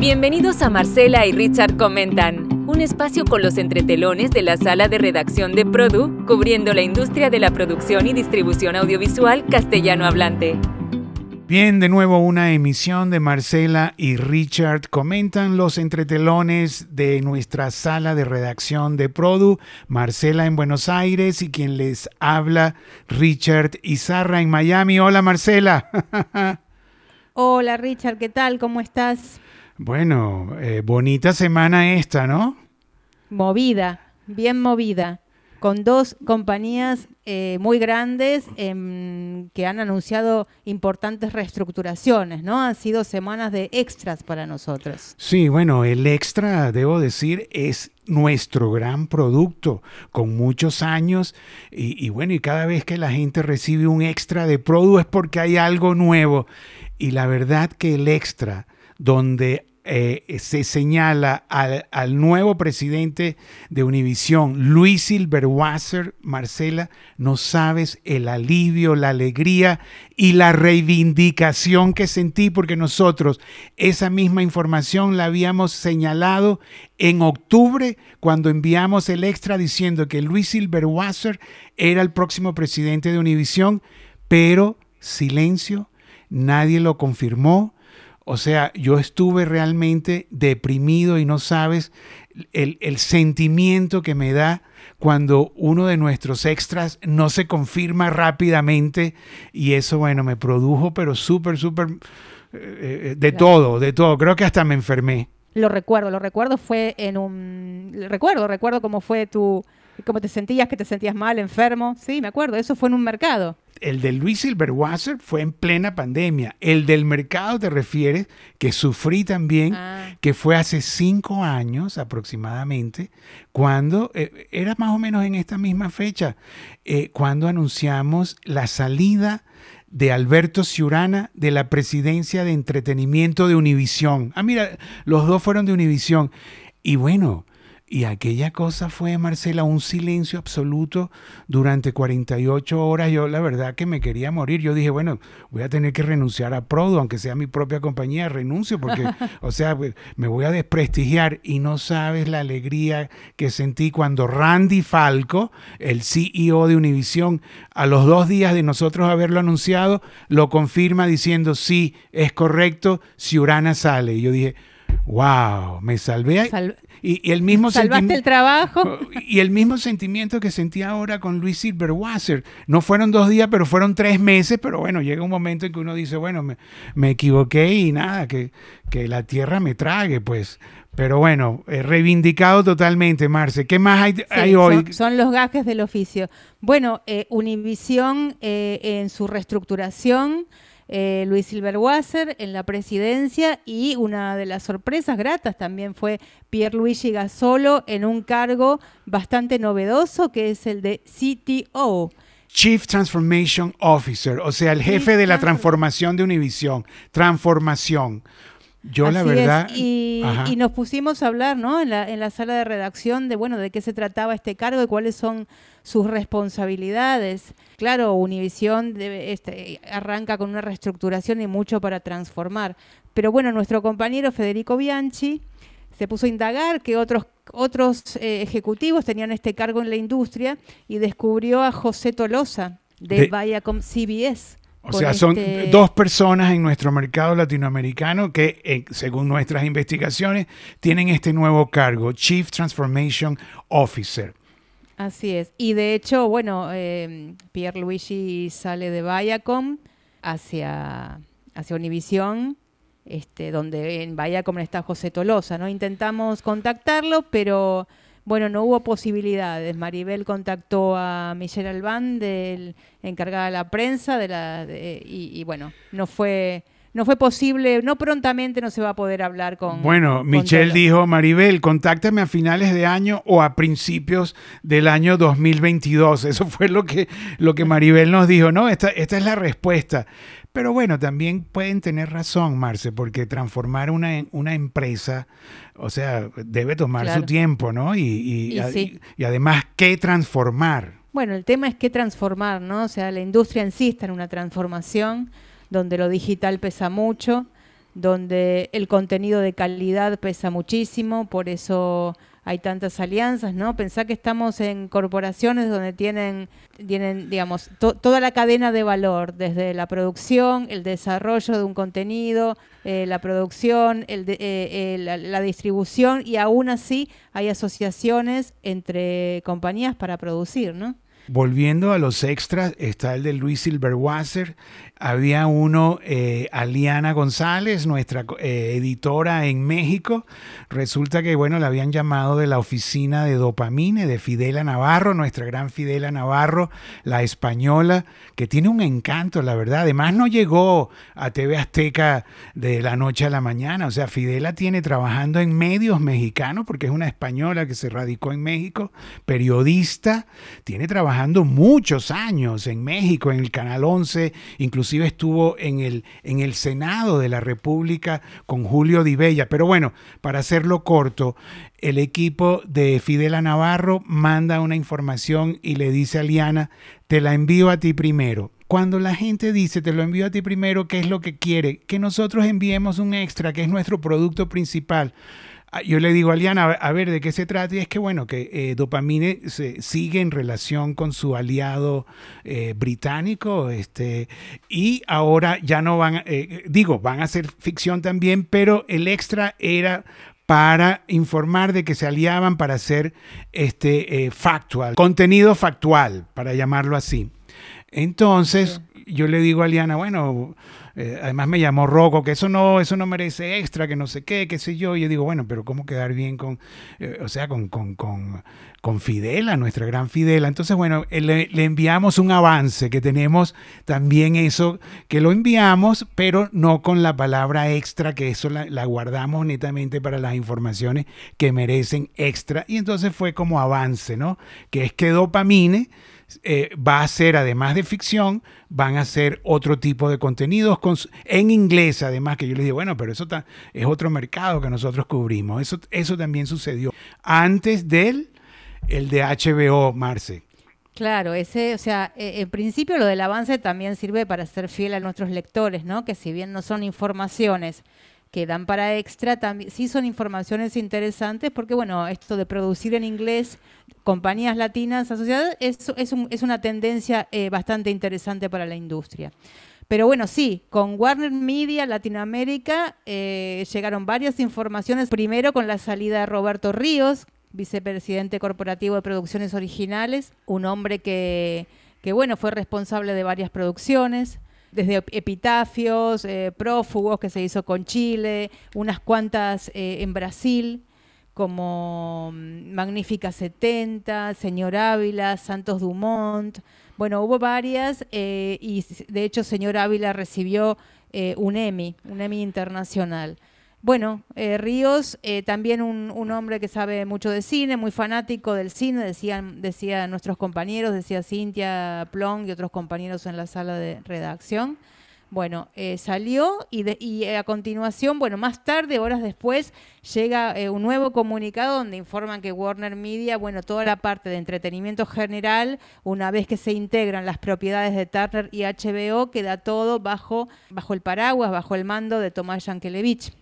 Bienvenidos a Marcela y Richard Comentan, un espacio con los entretelones de la sala de redacción de Produ, cubriendo la industria de la producción y distribución audiovisual castellano hablante. Bien, de nuevo una emisión de Marcela y Richard comentan los entretelones de nuestra sala de redacción de Produ, Marcela en Buenos Aires y quien les habla, Richard Izarra en Miami. Hola Marcela. Hola Richard, ¿qué tal? ¿Cómo estás? Bueno, eh, bonita semana esta, ¿no? Movida, bien movida con dos compañías eh, muy grandes em, que han anunciado importantes reestructuraciones, ¿no? Han sido semanas de extras para nosotros. Sí, bueno, el extra, debo decir, es nuestro gran producto con muchos años y, y bueno, y cada vez que la gente recibe un extra de producto es porque hay algo nuevo. Y la verdad que el extra, donde eh, se señala al, nuevo presidente de Univisión, Luis Silberwasser, Marcela, no sabes el alivio, la alegría y la reivindicación que sentí porque nosotros esa misma información la habíamos señalado en octubre cuando enviamos el extra diciendo que Luis Silberwasser era el próximo presidente de Univisión, pero silencio, nadie lo confirmó o sea, yo estuve realmente deprimido y no sabes el, sentimiento que me da cuando uno de nuestros extras no se confirma rápidamente y eso, bueno, me produjo, pero súper, súper, eh, eh, de todo, de todo. Creo que hasta me enfermé. Lo recuerdo, lo recuerdo, fue en un... Recuerdo, recuerdo cómo fue tu... cómo te sentías, que te sentías mal, enfermo. Sí, me acuerdo, eso fue en un mercado el de Luis Silberwasser fue en plena pandemia. El del mercado te refieres, que sufrí también, ah. que fue hace cinco años aproximadamente, cuando, eh, era más o menos en esta misma fecha, eh, cuando anunciamos la salida de Alberto Ciurana de la presidencia de entretenimiento de Univisión. Ah, mira, los dos fueron de Univisión. Y bueno, y aquella cosa fue, Marcela, un silencio absoluto durante 48 horas. Yo la verdad que me quería morir. Yo dije, bueno, voy a tener que renunciar a Prodo, aunque sea mi propia compañía, renuncio porque, o sea, pues, me voy a desprestigiar. Y no sabes la alegría que sentí cuando Randy Falco, el CEO de Univision, a los dos días de nosotros haberlo anunciado, lo confirma diciendo, sí, es correcto, Ciurana sale. Y yo dije, wow, me salvé. y, el mismo Salvaste el trabajo. Y el mismo sentimiento que sentí ahora con Luis Silberwasser. No fueron dos días, pero fueron tres meses. Pero bueno, llega un momento en que uno dice, bueno, me, equivoqué y nada, que, que, la tierra me trague, pues. Pero bueno, reivindicado totalmente, Marce. ¿Qué más hay, hoy? Son, los gajes del oficio. Bueno, eh, Univisión eh, en su reestructuración eh, Luis Silberwasser en la presidencia y una de las sorpresas gratas también fue Pierluigi Gasolo en un cargo bastante novedoso que es el de CTO. Chief Transformation Officer, o sea, el jefe de la transformación de Univision. Transformación. Yo la verdad... Y, nos pusimos a hablar ¿no? en, la, en la sala de redacción de, bueno, de qué se trataba este cargo y cuáles son sus responsabilidades. Claro, Univisión este, arranca con una reestructuración y mucho para transformar. Pero bueno, nuestro compañero Federico Bianchi se puso a indagar que otros, otros eh, ejecutivos tenían este cargo en la industria y descubrió a José Tolosa de, Viacom CBS. O sea, son este dos personas en nuestro mercado latinoamericano que, eh, según nuestras investigaciones, tienen este nuevo cargo, Chief Transformation Officer. Así es. Y de hecho, bueno, eh, Pierre Luigi sale de Viacom hacia, hacia Univisión, este, donde en Viacom está José Tolosa, ¿no? Intentamos contactarlo, pero bueno, no hubo posibilidades. Maribel contactó a Michelle Albán, del encargada de la prensa, de la, y, bueno, no fue no fue posible, no prontamente no se va a poder hablar con. Bueno, Michelle dijo, Maribel, contáctame a finales de año o a principios del año 2022. Eso fue lo que, lo que Maribel nos dijo. No, esta, esta es la respuesta. Pero bueno, también pueden tener razón, Marce, porque transformar una, una empresa, o sea, debe tomar su tiempo, ¿no? Y, y, y además, ¿qué transformar? Bueno, el tema es qué transformar, ¿no? O sea, la industria en sí está en una transformación donde lo digital pesa mucho, donde el contenido de calidad pesa muchísimo, por eso hay tantas alianzas, ¿no? Pensá que estamos en corporaciones donde tienen, tienen digamos, toda la cadena de valor, desde la producción, el desarrollo de un contenido, eh, la producción, eh, eh, la, la, distribución, y aún así hay asociaciones entre compañías para producir, ¿no? Volviendo a los extras, está el de Luis Silverwasser, había uno, eh, Aliana González, nuestra eh, editora en México. Resulta que, bueno, la habían llamado de la oficina de Dopamine, de Fidela Navarro, nuestra gran Fidela Navarro, la española, que tiene un encanto, la verdad. Además, no llegó a TV Azteca de la noche a la mañana. O sea, Fidela tiene trabajando en medios mexicanos, porque es una española que se radicó en México, periodista, tiene trabajando muchos años en México, en el Canal 11, incluso inclusive estuvo en el, en el Senado de la República con Julio Di Bella. Pero bueno, para hacerlo corto, el equipo de Fidela Navarro manda una información y le dice a Liana, te la envío a ti primero. Cuando la gente dice, te lo envío a ti primero, ¿qué es lo que quiere? Que nosotros enviemos un extra, que es nuestro producto principal. Yo le digo a Liana, a ver de qué se trata, y es que bueno, que eh, Dopamine se sigue en relación con su aliado eh, británico, este, y ahora ya no van, eh, digo, van a hacer ficción también, pero el extra era para informar de que se aliaban para hacer este factual, contenido factual, para llamarlo así. Entonces, yo le digo a Liana, bueno, eh, además me llamó Rocco, que eso no, eso no merece extra, que no sé qué, qué sé yo. Y yo digo, bueno, pero ¿cómo quedar bien con, eh, o sea, con, con, con, con, Fidela, nuestra gran Fidela? Entonces, bueno, eh, le, enviamos un avance, que tenemos también eso, que lo enviamos, pero no con la palabra extra, que eso la, la guardamos netamente para las informaciones que merecen extra. Y entonces fue como avance, ¿no? Que es que dopamine eh, va a ser, además de ficción, van a ser otro tipo de contenidos en inglés, además, que yo les digo, bueno, pero eso es otro mercado que nosotros cubrimos. Eso, eso también sucedió antes del el de HBO, Marce. Claro, ese, o sea, e, en principio lo del avance también sirve para ser fiel a nuestros lectores, ¿no? Que si bien no son informaciones que dan para extra, también sí son informaciones interesantes porque, bueno, esto de producir en inglés compañías latinas asociadas es, es, una tendencia eh, bastante interesante para la industria. Pero bueno, sí, con Warner Media Latinoamérica eh, llegaron varias informaciones. Primero con la salida de Roberto Ríos, vicepresidente corporativo de producciones originales, un hombre que, que bueno, fue responsable de varias producciones desde epitafios, eh, prófugos que se hizo con Chile, unas cuantas eh, en Brasil, como mm, Magnífica 70, Señor Ávila, Santos Dumont. Bueno, hubo varias eh, y de hecho Señor Ávila recibió un Emmy, un Emmy internacional. Bueno, eh, Ríos, eh, también un, hombre que sabe mucho de cine, muy fanático del cine, decían, decía nuestros compañeros, decía Cintia Plong y otros compañeros en la sala de redacción. Bueno, eh, salió y, y, a continuación, bueno, más tarde, horas después, llega un nuevo comunicado donde informan que Warner Media, bueno, toda la parte de entretenimiento general, una vez que se integran las propiedades de Turner y HBO, queda todo bajo, bajo el paraguas, bajo el mando de Tomás Yankelevich.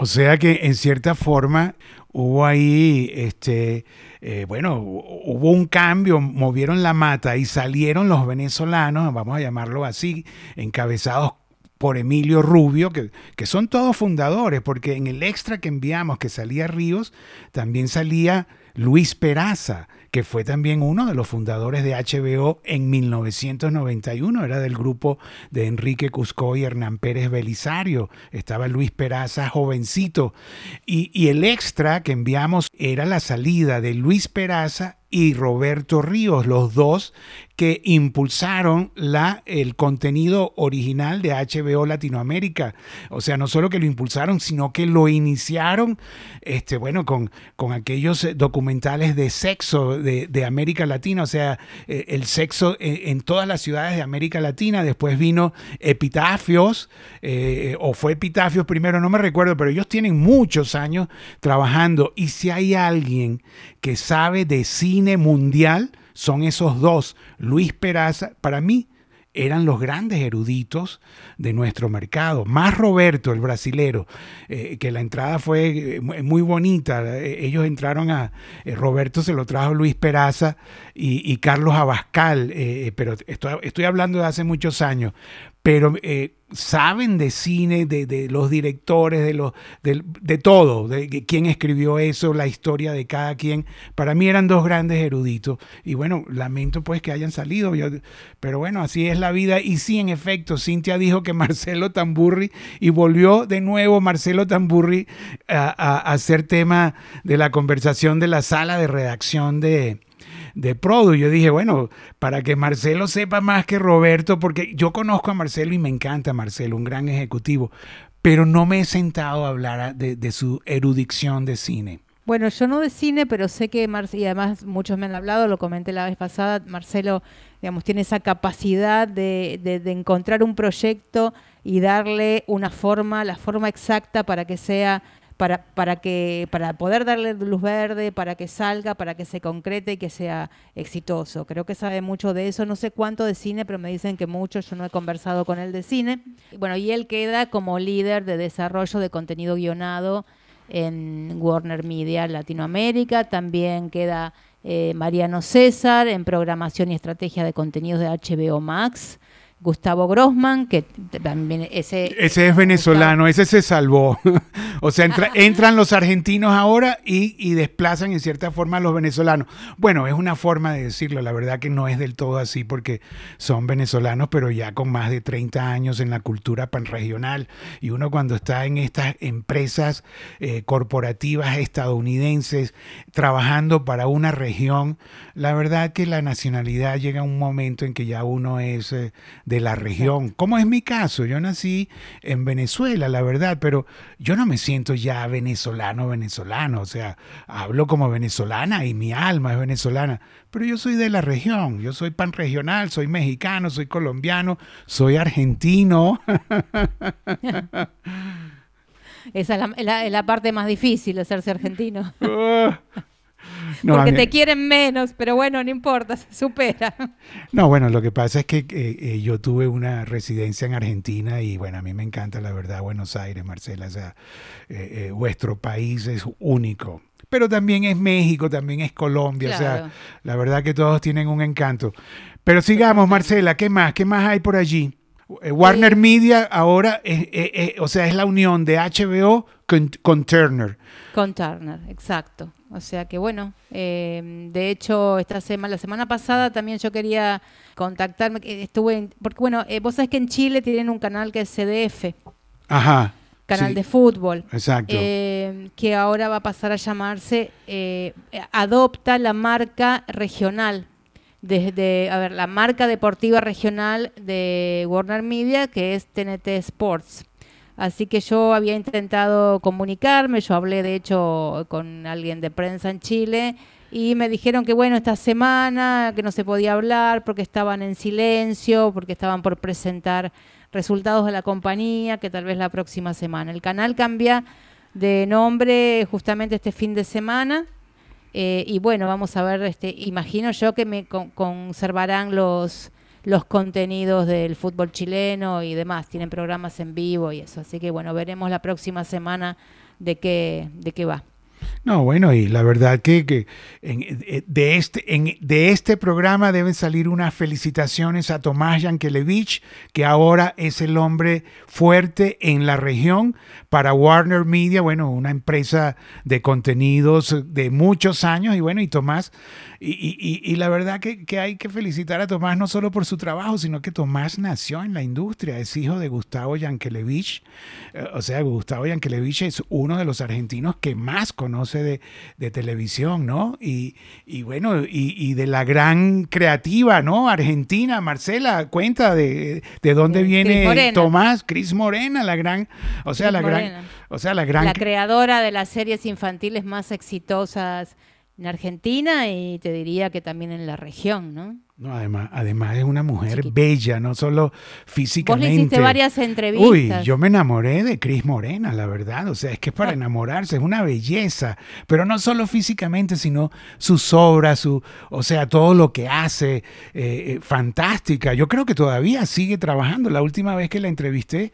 O sea que en cierta forma hubo ahí, este, eh, bueno, hubo un cambio, movieron la mata y salieron los venezolanos, vamos a llamarlo así, encabezados por Emilio Rubio, que, que, son todos fundadores, porque en el extra que enviamos que salía Ríos, también salía Luis Peraza, que fue también uno de los fundadores de HBO en 1991, era del grupo de Enrique Cusco y Hernán Pérez Belisario, estaba Luis Peraza jovencito, y, y el extra que enviamos era la salida de Luis Peraza y Roberto Ríos, los dos que impulsaron la, el contenido original de HBO Latinoamérica. O sea, no solo que lo impulsaron, sino que lo iniciaron, este, bueno, con, con aquellos documentales de sexo de, América Latina, o sea, eh, el sexo en, todas las ciudades de América Latina. Después vino Epitafios, eh, o fue Epitafios primero, no me recuerdo, pero ellos tienen muchos años trabajando. Y si hay alguien que sabe de mundial, son esos dos. Luis Peraza, para mí, eran los grandes eruditos de nuestro mercado. Más Roberto, el brasilero, eh, que la entrada fue eh, muy bonita. Ellos entraron a... Roberto se lo trajo Luis Peraza y, Carlos Abascal, pero estoy, estoy hablando de hace muchos años pero eh, saben de cine, de, los directores, de, los, de, todo, de quién escribió eso, la historia de cada quien. Para mí eran dos grandes eruditos y bueno, lamento pues que hayan salido, pero bueno, así es la vida. Y sí, en efecto, Cintia dijo que Marcelo Tamburri y volvió de nuevo Marcelo Tamburri a, a, a ser tema de la conversación de la sala de redacción de, de Produ. Yo dije, bueno, para que Marcelo sepa más que Roberto, porque yo conozco a Marcelo y me encanta Marcelo, un gran ejecutivo, pero no me he sentado a hablar de, su erudición de cine. Bueno, yo no de cine, pero sé que, y además muchos me han hablado, lo comenté la vez pasada, Marcelo, digamos, tiene esa capacidad de, de encontrar un proyecto y darle una forma, la forma exacta para que sea para, para, que, para poder darle luz verde, para que salga, para que se concrete y que sea exitoso. Creo que sabe mucho de eso, no sé cuánto de cine, pero me dicen que mucho, yo no he conversado con él de cine. Bueno, y él queda como líder de desarrollo de contenido guionado en Warner Media Latinoamérica, también queda eh, Mariano César en programación y estrategia de contenidos de HBO Max. Gustavo Grossman, que también ese... Ese es venezolano, ese se salvó. o sea, entran los argentinos ahora y, desplazan en cierta forma a los venezolanos. Bueno, es una forma de decirlo, la verdad que no es del todo así porque son venezolanos, pero ya con más de 30 años en la cultura panregional. Y uno cuando está en estas empresas eh, corporativas estadounidenses trabajando para una región, la verdad que la nacionalidad llega a un momento en que ya uno es... Eh, de la región, como es mi caso. Yo nací en Venezuela, la verdad, pero yo no me siento ya venezolano, venezolano. O sea, hablo como venezolana y mi alma es venezolana, pero yo soy de la región. Yo soy pan regional, soy mexicano, soy colombiano, soy argentino. Esa es la, parte más difícil de hacerse argentino. Ah. Porque te quieren menos, pero bueno, no importa, se supera. No, bueno, lo que pasa es que eh, eh, yo tuve una residencia en Argentina y bueno, a mí me encanta la verdad Buenos Aires, Marcela, o sea, eh, vuestro país es único. Pero también es México, también es Colombia, o sea, la verdad que todos tienen un encanto. Pero sigamos, Marcela, ¿qué más? ¿Qué más hay por allí? Warner Media ahora, o sea, es la unión de HBO con Turner. Con Turner, exacto. O sea que bueno, eh, de hecho esta semana, la semana pasada también yo quería contactarme, estuve, porque bueno, eh, vos sabés que en Chile tienen un canal que es CDF. Ajá. Canal de fútbol. Exacto. Eh, que ahora va a pasar a llamarse, adopta la marca regional. Desde, a ver, la marca deportiva regional de Warner Media, que es TNT Sports. Así que yo había intentado comunicarme, yo hablé de hecho con alguien de prensa en Chile y me dijeron que bueno, esta semana que no se podía hablar porque estaban en silencio, porque estaban por presentar resultados de la compañía, que tal vez la próxima semana. El canal cambia de nombre justamente este fin de semana. Eh, y bueno, vamos a ver, este, imagino yo que me conservarán los los contenidos del fútbol chileno y demás. Tienen programas en vivo y eso. Así que bueno, veremos la próxima semana de qué, de qué va. No, bueno, y la verdad que, eh, de, este, de este programa deben salir unas felicitaciones a Tomás Yankelevich, que ahora es el hombre fuerte en la región para Warner Media, bueno, una empresa de contenidos de muchos años, y bueno, y Tomás y, la verdad que, hay que felicitar a Tomás no solo por su trabajo, sino que Tomás nació en la industria, es hijo de Gustavo Yankelevich. Eh, o sea, Gustavo Yankelevich es uno de los argentinos que más conoce de, televisión, ¿no? Y, bueno, y, de la gran creativa, ¿no? Argentina, Marcela, cuenta de, de dónde viene Tomás, Cris Morena, la gran, o sea, la gran, o sea, la gran... La creadora de las series infantiles más exitosas en Argentina y te diría que también en la región, ¿no? No, además, además es una mujer bella, no solo físicamente. Vos le hiciste varias entrevistas. Uy, yo me enamoré de Cris Morena, la verdad. O sea, es que es para ah. enamorarse, es una belleza. Pero no solo físicamente, sino sus obras, su, o sea, todo lo que hace, eh, eh, fantástica. Yo creo que todavía sigue trabajando. La última vez que la entrevisté,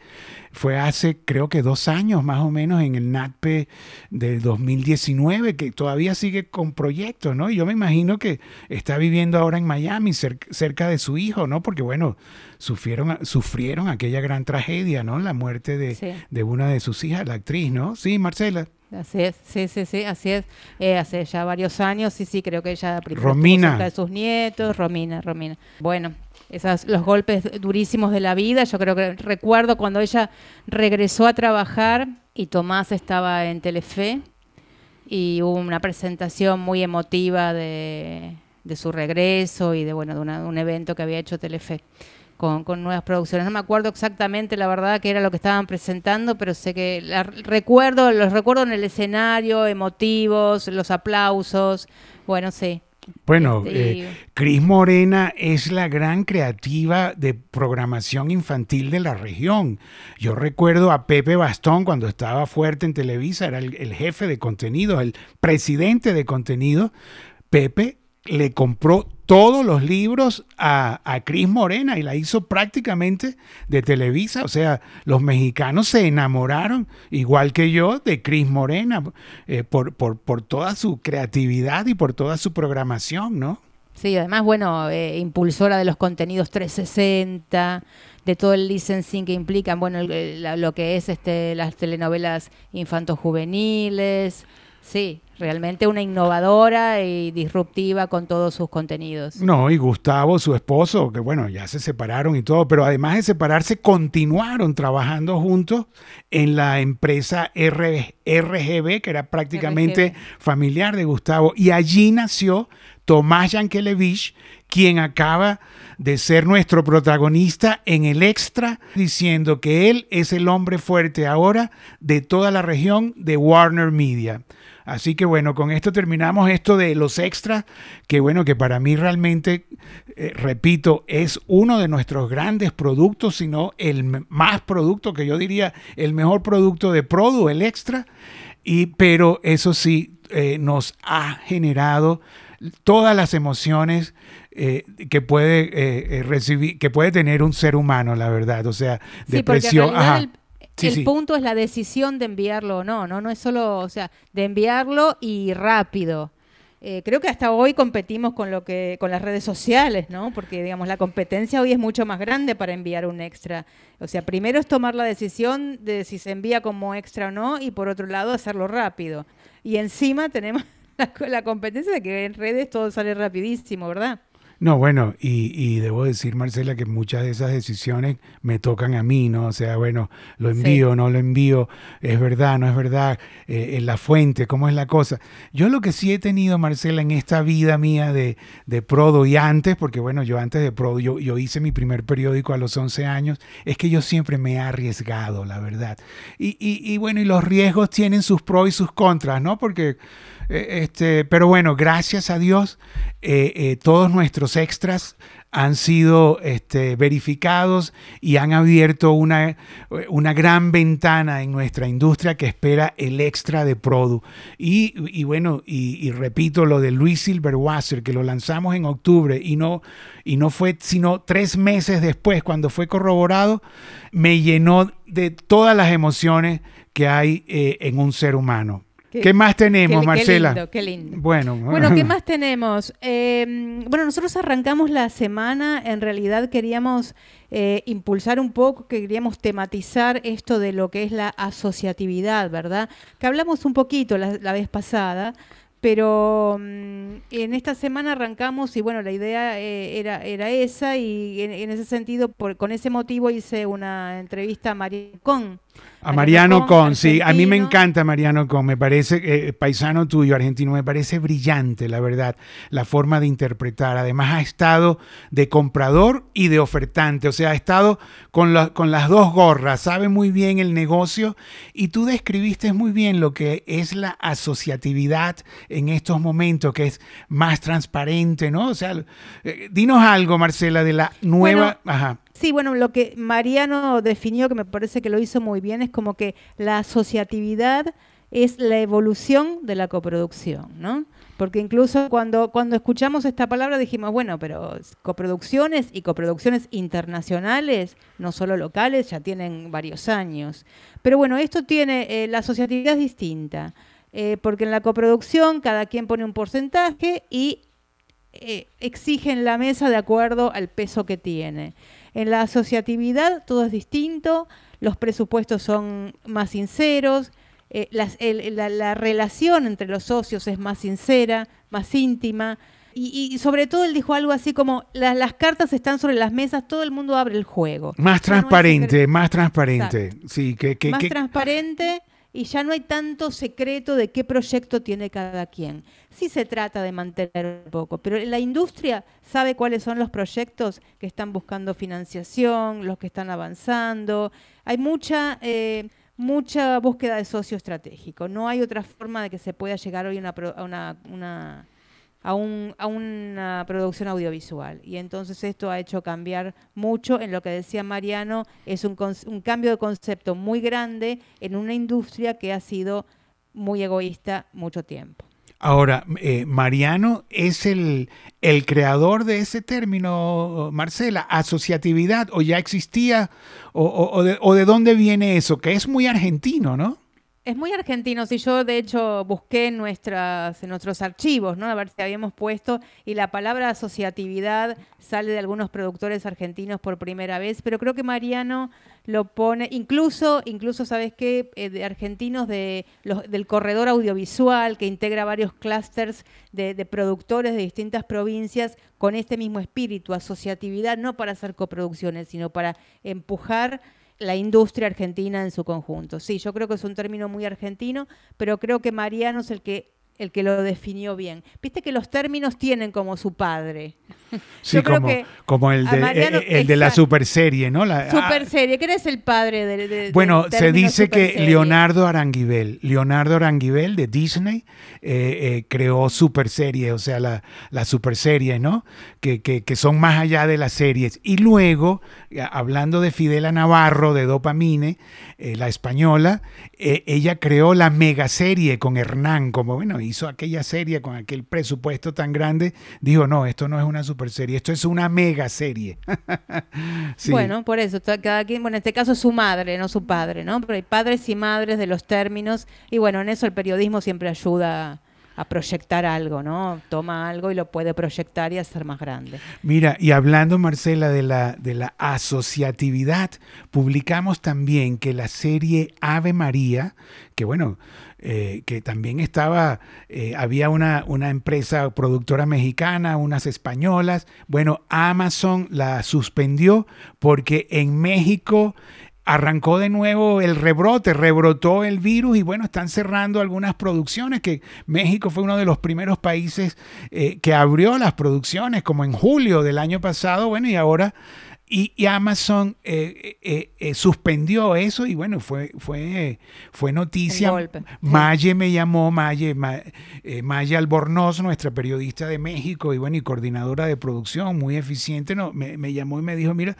fue hace creo que dos años más o menos en el NATPE del 2019, que todavía sigue con proyectos, ¿no? Y yo me imagino que está viviendo ahora en Miami, cerca de su hijo, ¿no? Porque bueno, sufrieron, sufrieron aquella gran tragedia, ¿no? La muerte de, de una de sus hijas, la actriz, ¿no? Sí, Marcela. Así es, sí, sí, sí, así es. Eh, hace ya varios años, sí, sí, creo que ella Romina. de sus nietos, Romina, Romina. Bueno, esos, los golpes durísimos de la vida. Yo creo que recuerdo cuando ella regresó a trabajar y Tomás estaba en Telefe y hubo una presentación muy emotiva de, su regreso y de bueno de, un evento que había hecho Telefe. Con, nuevas producciones. No me acuerdo exactamente la verdad que era lo que estaban presentando, pero sé que la, recuerdo, los recuerdo en el escenario, emotivos, los aplausos. Bueno, sí, bueno, eh, Cris Morena es la gran creativa de programación infantil de la región. Yo recuerdo a Pepe Bastón cuando estaba fuerte en Televisa, era el, el jefe de contenido, el presidente de contenido. Pepe le compró todos los libros a, a Cris Morena y la hizo prácticamente de Televisa. O sea, los mexicanos se enamoraron, igual que yo, de Cris Morena eh, por, por, por, toda su creatividad y por toda su programación, ¿no? Sí, además, bueno, eh, impulsora de los contenidos 360, de todo el licensing que implican, bueno, lo que es este, las telenovelas infantos juveniles. Sí, realmente una innovadora y disruptiva con todos sus contenidos. No, y Gustavo, su esposo, que bueno, ya se separaron y todo, pero además de separarse, continuaron trabajando juntos en la empresa RGB, que era prácticamente familiar de Gustavo. Y allí nació Tomás Yankelevich, quien acaba de ser nuestro protagonista en el extra, diciendo que él es el hombre fuerte ahora de toda la región de Warner Media. Así que bueno, con esto terminamos esto de los extras, que bueno, que para mí realmente, eh, repito, es uno de nuestros grandes productos, sino el más producto, que yo diría el mejor producto de Produ, el extra. Y, pero eso sí, eh, nos ha generado todas las emociones eh, que puede recibir, que puede tener un ser humano, la verdad. O sea, depresión el punto es la decisión de enviarlo o no, no, no es solo, o sea, de enviarlo y rápido. Eh, creo que hasta hoy competimos con lo que con las redes sociales, ¿no? Porque digamos la competencia hoy es mucho más grande para enviar un extra. O sea, primero es tomar la decisión de si se envía como extra o no y por otro lado hacerlo rápido. Y encima tenemos la, la competencia de que en redes todo sale rapidísimo, ¿verdad? No, bueno, y, debo decir, Marcela, que muchas de esas decisiones me tocan a mí, ¿no? O sea, bueno, lo envío, no lo envío, es verdad, no es verdad, eh, en la fuente, cómo es la cosa. Yo lo que sí he tenido, Marcela, en esta vida mía de, de Prodo y antes, porque bueno, yo antes de Prodo, yo, yo hice mi primer periódico a los 11 años, es que yo siempre me he arriesgado, la verdad. Y, y, y bueno, y los riesgos tienen sus pros y sus contras, ¿no? Porque eh, este, pero bueno, gracias a Dios, eh, eh, todos nuestros extras han sido este, verificados y han abierto una, una, gran ventana en nuestra industria que espera el extra de Produ. Y, bueno, y, repito lo de Luis Silverwasser, que lo lanzamos en octubre y no, y no fue sino tres meses después, cuando fue corroborado, me llenó de todas las emociones que hay en un ser humano. ¿Qué, más tenemos, Marcela? Qué lindo, qué lindo. Bueno, bueno ¿qué más tenemos? Em, bueno, nosotros arrancamos la semana, en realidad queríamos eh, impulsar un poco, queríamos tematizar esto de lo que es la asociatividad, ¿verdad? Que hablamos un poquito la, vez pasada, pero mm, en esta semana arrancamos y bueno, la idea eh, era, era esa y en, ese sentido, por, con ese motivo hice una entrevista a María Con A Mariano Con, sí, a mí me encanta Mariano Con, me parece, eh, paisano tuyo, argentino, me parece brillante, la verdad, la forma de interpretar. Además ha estado de comprador y de ofertante, o sea, ha estado con, la- con las dos gorras, sabe muy bien el negocio y tú describiste muy bien lo que es la asociatividad en estos momentos, que es más transparente, ¿no? O sea, eh, dinos algo, Marcela, de la nueva... Ajá. Sí, bueno, lo que Mariano definió, que me parece que lo hizo muy bien, es como que la asociatividad es la evolución de la coproducción, ¿no? Porque incluso cuando, cuando escuchamos esta palabra dijimos, bueno, pero coproducciones y coproducciones internacionales, no solo locales, ya tienen varios años. Pero bueno, esto tiene, eh, la asociatividad es distinta, eh, porque en la coproducción cada quien pone un porcentaje y eh, exige en la mesa de acuerdo al peso que tiene. En la asociatividad todo es distinto, los presupuestos son más sinceros, eh, las- el- la, la relación entre los socios es más sincera, más íntima. Y, y sobre todo él dijo algo así como, "La- las cartas están sobre las mesas, todo el mundo abre el juego. Más no transparente, más transparente. Sí, que, que, más que- transparente y ya no hay tanto secreto de qué proyecto tiene cada quien. Sí se trata de mantener un poco, pero la industria sabe cuáles son los proyectos que están buscando financiación, los que están avanzando. Hay mucha... eh, mucha búsqueda de socio estratégico. No hay otra forma de que se pueda llegar hoy a una, una- a, un- a una producción audiovisual. Y entonces esto ha hecho cambiar mucho en lo que decía Mariano, es un, un cambio de concepto muy grande en una industria que ha sido muy egoísta mucho tiempo. Ahora, eh, Mariano es el, el creador de ese término, Marcela, asociatividad, o ya existía, o, o- o de, o de dónde viene eso, que es muy argentino, ¿no? Es muy argentino, si yo de hecho busqué en, nuestras, en nuestros archivos, ¿no? A ver si habíamos puesto, y la palabra asociatividad sale de algunos productores argentinos por primera vez, pero creo que Mariano lo pone, incluso, incluso ¿sabes qué? Eh, de argentinos de del corredor audiovisual, que integra varios clústeres de productores de distintas provincias con este mismo espíritu, asociatividad, no para hacer coproducciones, sino para empujar la industria argentina en su conjunto. Sí, yo creo que es un término muy argentino, pero creo que Mariano es el que el que lo definió bien. Viste que los términos tienen como su padre. Sí, Yo creo como, que como el de, Mariano- eh, el de la super serie, ¿no? La- Super ah, serie, ¿quién es el padre de, de- Bueno, se dice que? Leonardo Aranguibel, Leonardo Aranguibel de Disney, eh, eh, creó super series, o sea, la, la super serie, ¿no? Que, que- que son más allá de las series. Y luego, hablando de Fidela Navarro, de Dopamine, eh, la española, eh, ella creó la mega serie con Hernán, como bueno, hizo aquella serie con aquel presupuesto tan grande, dijo, no, esto no es una super serie, esto es una mega serie. Bueno, por eso, cada quien, bueno, en este caso su madre, no su padre, ¿no? Pero hay padres y madres de los términos, y bueno, en eso el periodismo siempre ayuda a proyectar algo, ¿no? Toma algo y lo puede proyectar y hacer más grande. Mira, y hablando, Marcela, de la, de la asociatividad, publicamos también que la serie Ave María, que bueno, eh, que también estaba, eh, había una, una empresa productora mexicana, unas españolas, bueno, Amazon la suspendió porque en México arrancó de nuevo el rebrote, rebrotó el virus y bueno, están cerrando algunas producciones que México fue uno de los primeros países eh, que abrió las producciones como en julio del año pasado, bueno, y ahora... Y, y Amazon eh, eh, eh, suspendió eso y bueno, fue, fue, fue noticia. Maye me llamó, Maye, Ma- Maye Albornoz, nuestra periodista de México y bueno, y coordinadora de producción, muy eficiente, no, me, me llamó y me dijo, mira,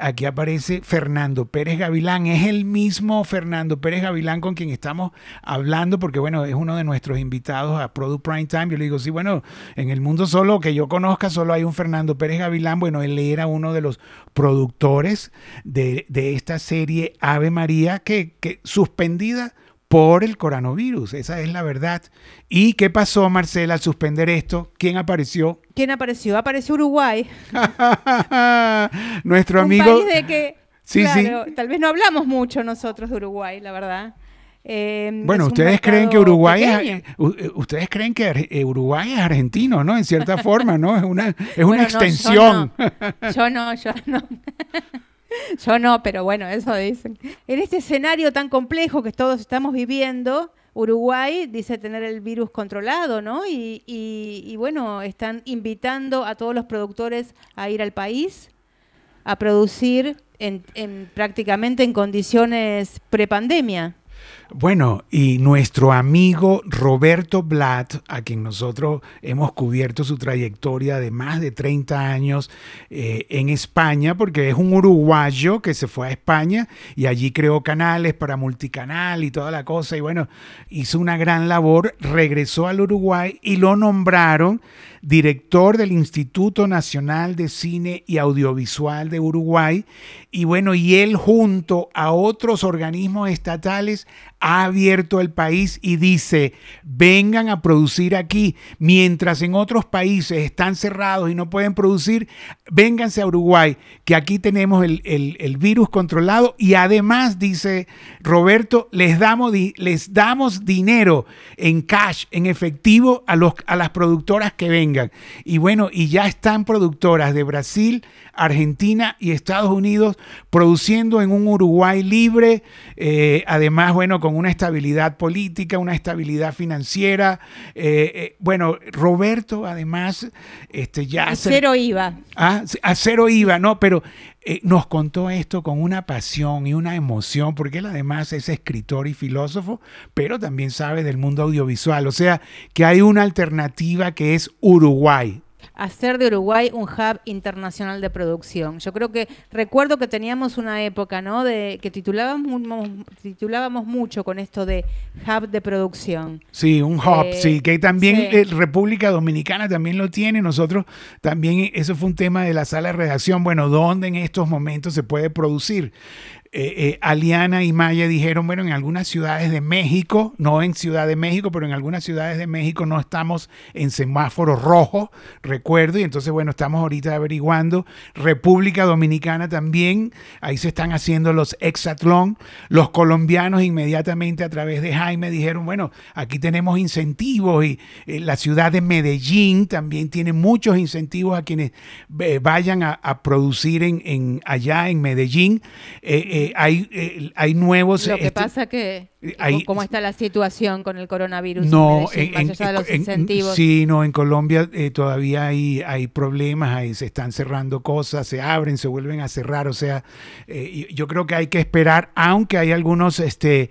aquí aparece Fernando Pérez Gavilán, es el mismo Fernando Pérez Gavilán con quien estamos hablando, porque bueno, es uno de nuestros invitados a Product Prime Time. Yo le digo, sí, bueno, en el mundo solo que yo conozca, solo hay un Fernando Pérez Gavilán, bueno, él era uno de los productores de, de esta serie Ave María, que, que suspendida por el coronavirus, esa es la verdad. ¿Y qué pasó, Marcela, al suspender esto? ¿Quién apareció? ¿Quién apareció? Apareció Uruguay. Nuestro un amigo... país de que, Sí, claro, tal vez no hablamos mucho nosotros de Uruguay, la verdad. Eh, Bueno, ustedes creen que Uruguay pequeño. es, eh, ustedes creen que eh, Uruguay es argentino, ¿no? En cierta forma, ¿no? Es una, es una Bueno, no, yo extensión. no. Yo no, yo no. Yo no, pero bueno, eso dicen. En este escenario tan complejo que todos estamos viviendo, Uruguay dice tener el virus controlado, ¿no? Y, y, bueno, están invitando a todos los productores a ir al país a producir en, en prácticamente en condiciones prepandemia. Bueno, y nuestro amigo Roberto Blatt, a quien nosotros hemos cubierto su trayectoria de más de 30 años eh, en España, porque es un uruguayo que se fue a España y allí creó canales para multicanal y toda la cosa, y bueno, hizo una gran labor, regresó al Uruguay y lo nombraron director del Instituto Nacional de Cine y Audiovisual de Uruguay. Y bueno, y él junto a otros organismos estatales ha abierto el país y dice, vengan a producir aquí, mientras en otros países están cerrados y no pueden producir, vénganse a Uruguay, que aquí tenemos el, virus controlado. Y además, dice Roberto, les damos, les damos dinero en cash, en efectivo a, los, a las productoras que vengan. Y bueno, y ya están productoras de Brasil, Argentina y Estados Unidos produciendo en un Uruguay libre, eh, además, bueno, con una estabilidad política, una estabilidad financiera. Eh, eh, bueno, Roberto, además, este, ya... A cero IVA. Ah, a cero IVA, no, pero nos contó esto con una pasión y una emoción, porque él además es escritor y filósofo, pero también sabe del mundo audiovisual. O sea, que hay una alternativa que es Uruguay hacer de Uruguay un hub internacional de producción. Yo creo que recuerdo que teníamos una época, ¿no? De que titulábamos, titulábamos mucho con esto de hub de producción. Sí, un hub, eh, sí, que también eh, República Dominicana también lo tiene. Nosotros también, eso fue un tema de la sala de redacción. Bueno, ¿dónde en estos momentos se puede producir? Eh, eh, Aliana y Maya dijeron, bueno, en algunas ciudades de México, no en Ciudad de México, pero en algunas ciudades de México no estamos en semáforo rojo, recuerdo, y entonces, bueno, estamos ahorita averiguando. República Dominicana también, ahí se están haciendo los exatlón. Los colombianos inmediatamente a través de Jaime dijeron, bueno, aquí tenemos incentivos y eh, la ciudad de Medellín también tiene muchos incentivos a quienes vayan a, producir en, allá en Medellín. Eh, hay, eh, hay nuevos... Lo que este, pasa que... ¿Cómo está la situación con el coronavirus? No, en, los incentivos? sí, no, en Colombia eh, todavía hay, hay problemas, ahí se están cerrando cosas, se abren, se vuelven a cerrar, o sea, yo creo que hay que esperar, aunque hay algunos, este,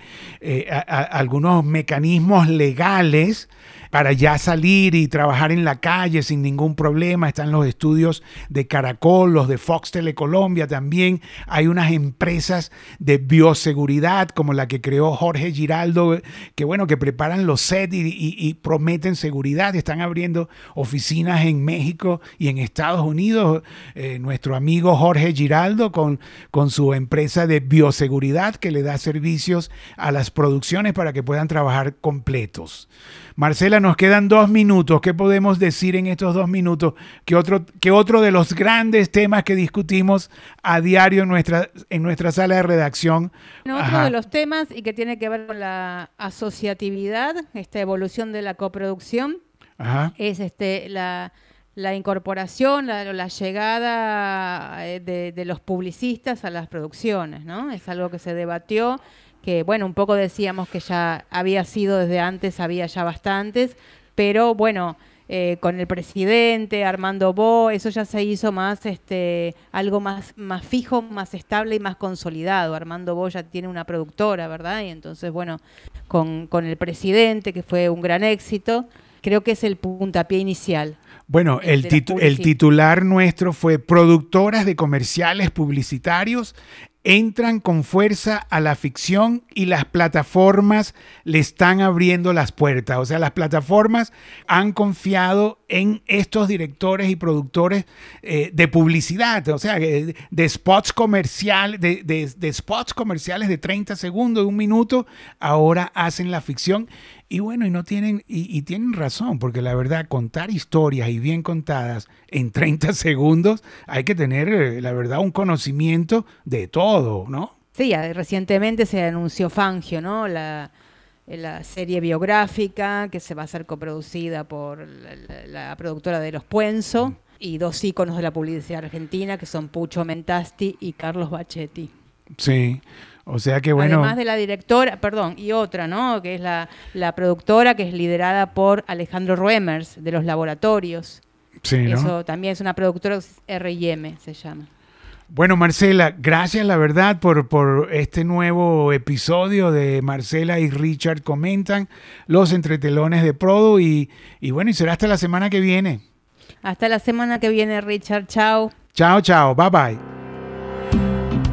algunos mecanismos legales para ya salir y trabajar en la calle sin ningún problema. Están los estudios de Caracol, los de Fox Telecolombia también. Hay unas empresas de bioseguridad como la que creó Jorge Giraldo, que bueno, que preparan los sets y, prometen seguridad. Están abriendo oficinas en México y en Estados Unidos. Eh, nuestro amigo Jorge Giraldo con, con su empresa de bioseguridad que le da servicios a las producciones para que puedan trabajar completos. Marcela, nos quedan dos minutos. ¿Qué podemos decir en estos dos minutos? ¿Qué otro, otro de los grandes temas que discutimos a diario en nuestra, en nuestra sala de redacción? otro de los temas y que tiene que ver con la asociatividad, esta evolución de la coproducción, es este, la, incorporación, la, llegada eh, de, de, los publicistas a las producciones, ¿no? Es algo que se debatió que bueno, un poco decíamos que ya había sido desde antes, había ya bastantes, pero bueno, eh, con el presidente, Armando Bo, eso ya se hizo más, este, algo más, más fijo, más estable y más consolidado. Armando Bo ya tiene una productora, ¿verdad? Y entonces, bueno, con, con el presidente, que fue un gran éxito, creo que es el puntapié inicial. Bueno, el, el, titular nuestro fue Productoras de Comerciales Publicitarios entran con fuerza a la ficción y las plataformas le están abriendo las puertas. O sea, las plataformas han confiado en estos directores y productores eh, de publicidad, o sea, de, spots comerciales, de, spots comerciales de 30 segundos, de un minuto, ahora hacen la ficción. Y bueno, y no tienen, y, tienen razón, porque la verdad, contar historias y bien contadas en 30 segundos, hay que tener, eh, la verdad, un conocimiento de todo, ¿no? Sí, recientemente se anunció Fangio, ¿no? La, la serie biográfica que se va a ser coproducida por la, productora de Los Puenzo. y dos íconos de la publicidad argentina, que son Pucho Mentasti y Carlos Bachetti. Sí. O sea que bueno. Además de la directora, perdón, y otra, ¿no? Que es la, la productora que es liderada por Alejandro Ruemers de los laboratorios. Sí, ¿no? Eso también es una productora R&M, se llama. Bueno, Marcela, gracias la verdad por, por este nuevo episodio de Marcela y Richard comentan los entretelones de Prodo y, y bueno, y será hasta la semana que viene. Hasta la semana que viene, Richard. Chao. Chao, chao. Bye bye.